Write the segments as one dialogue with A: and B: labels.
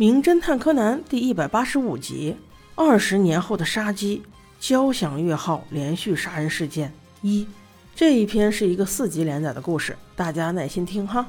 A: 名侦探柯南》第一百八十五集：二十年后的杀机，交响乐号连续杀人事件一。这一篇是一个四集连载的故事，大家耐心听哈。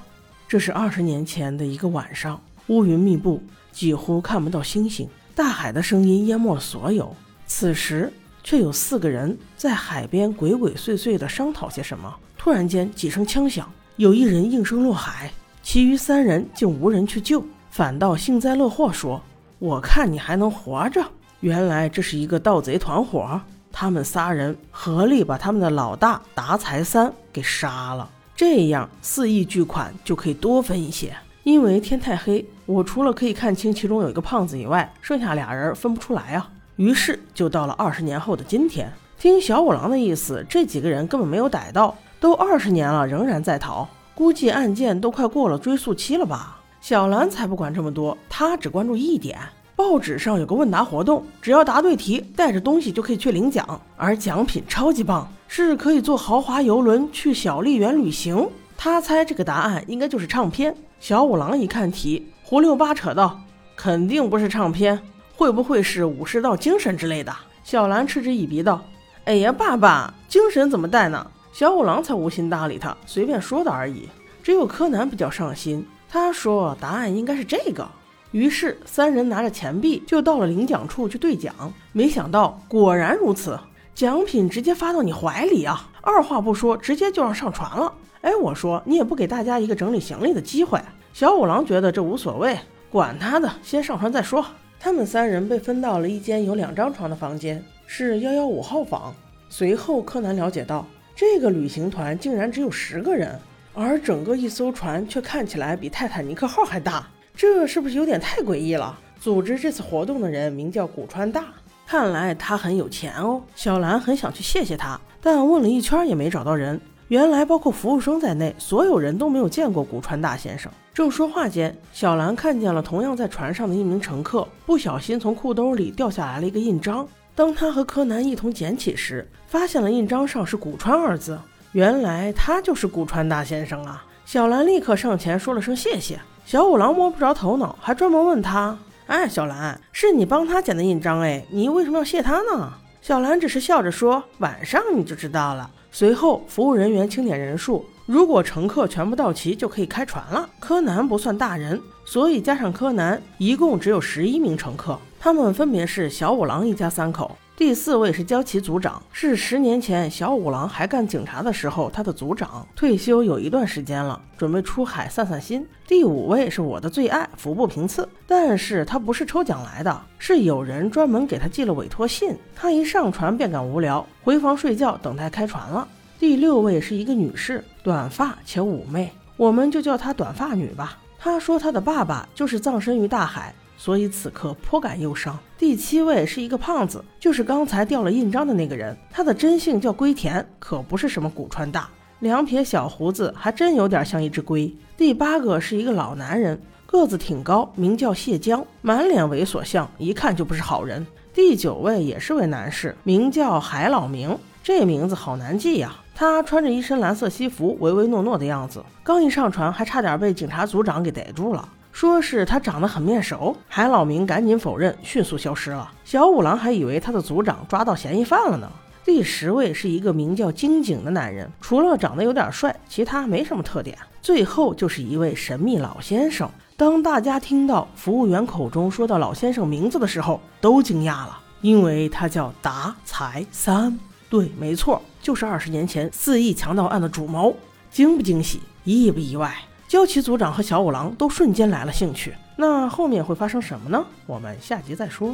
A: 这是二十年前的一个晚上，乌云密布，几乎看不到星星，大海的声音淹没了所有。此时，却有四个人在海边鬼鬼祟祟地商讨些什么。突然间，几声枪响，有一人应声落海，其余三人竟无人去救。反倒幸灾乐祸说：“我看你还能活着。”原来这是一个盗贼团伙，他们仨人合力把他们的老大达财三给杀了，这样四亿巨款就可以多分一些。因为天太黑，我除了可以看清其中有一个胖子以外，剩下俩人分不出来啊。于是就到了二十年后的今天，听小五郎的意思，这几个人根本没有逮到，都二十年了仍然在逃，估计案件都快过了追诉期了吧。小兰才不管这么多，她只关注一点：报纸上有个问答活动，只要答对题，带着东西就可以去领奖，而奖品超级棒，是可以坐豪华游轮去小笠原旅行。他猜这个答案应该就是唱片。小五郎一看题，胡六八扯道：“肯定不是唱片，会不会是武士道精神之类的？”小兰嗤之以鼻道：“哎呀，爸爸，精神怎么带呢？”小五郎才无心搭理他，随便说的而已。只有柯南比较上心。他说：“答案应该是这个。”于是三人拿着钱币就到了领奖处去兑奖。没想到果然如此，奖品直接发到你怀里啊！二话不说，直接就让上船了。哎，我说你也不给大家一个整理行李的机会。小五郎觉得这无所谓，管他的，先上船再说。他们三人被分到了一间有两张床的房间，是幺幺五号房。随后柯南了解到，这个旅行团竟然只有十个人。而整个一艘船却看起来比泰坦尼克号还大，这是不是有点太诡异了？组织这次活动的人名叫古川大，看来他很有钱哦。小兰很想去谢谢他，但问了一圈也没找到人。原来包括服务生在内，所有人都没有见过古川大先生。正说话间，小兰看见了同样在船上的一名乘客，不小心从裤兜里掉下来了一个印章。当他和柯南一同捡起时，发现了印章上是古川二字。原来他就是古川大先生啊！小兰立刻上前说了声谢谢。小五郎摸不着头脑，还专门问他：“哎，小兰，是你帮他捡的印章哎，你为什么要谢他呢？”小兰只是笑着说：“晚上你就知道了。”随后，服务人员清点人数，如果乘客全部到齐，就可以开船了。柯南不算大人，所以加上柯南，一共只有十一名乘客，他们分别是小五郎一家三口。第四位是焦崎组长，是十年前小五郎还干警察的时候，他的组长退休有一段时间了，准备出海散散心。第五位是我的最爱服部平次，但是他不是抽奖来的，是有人专门给他寄了委托信。他一上船便感无聊，回房睡觉，等待开船了。第六位是一个女士，短发且妩媚，我们就叫她短发女吧。她说她的爸爸就是葬身于大海。所以此刻颇感忧伤。第七位是一个胖子，就是刚才掉了印章的那个人。他的真姓叫龟田，可不是什么古川大。两撇小胡子，还真有点像一只龟。第八个是一个老男人，个子挺高，名叫谢江，满脸猥琐相，一看就不是好人。第九位也是位男士，名叫海老明，这名字好难记呀。他穿着一身蓝色西服，唯唯诺诺的样子。刚一上船，还差点被警察组长给逮住了。说是他长得很面熟，海老明赶紧否认，迅速消失了。小五郎还以为他的组长抓到嫌疑犯了呢。第十位是一个名叫金井的男人，除了长得有点帅，其他没什么特点。最后就是一位神秘老先生。当大家听到服务员口中说到老先生名字的时候，都惊讶了，因为他叫达财三。对，没错，就是二十年前四亿强盗案的主谋。惊不惊喜？意不意外？焦崎组长和小五郎都瞬间来了兴趣，那后面会发生什么呢？我们下集再说。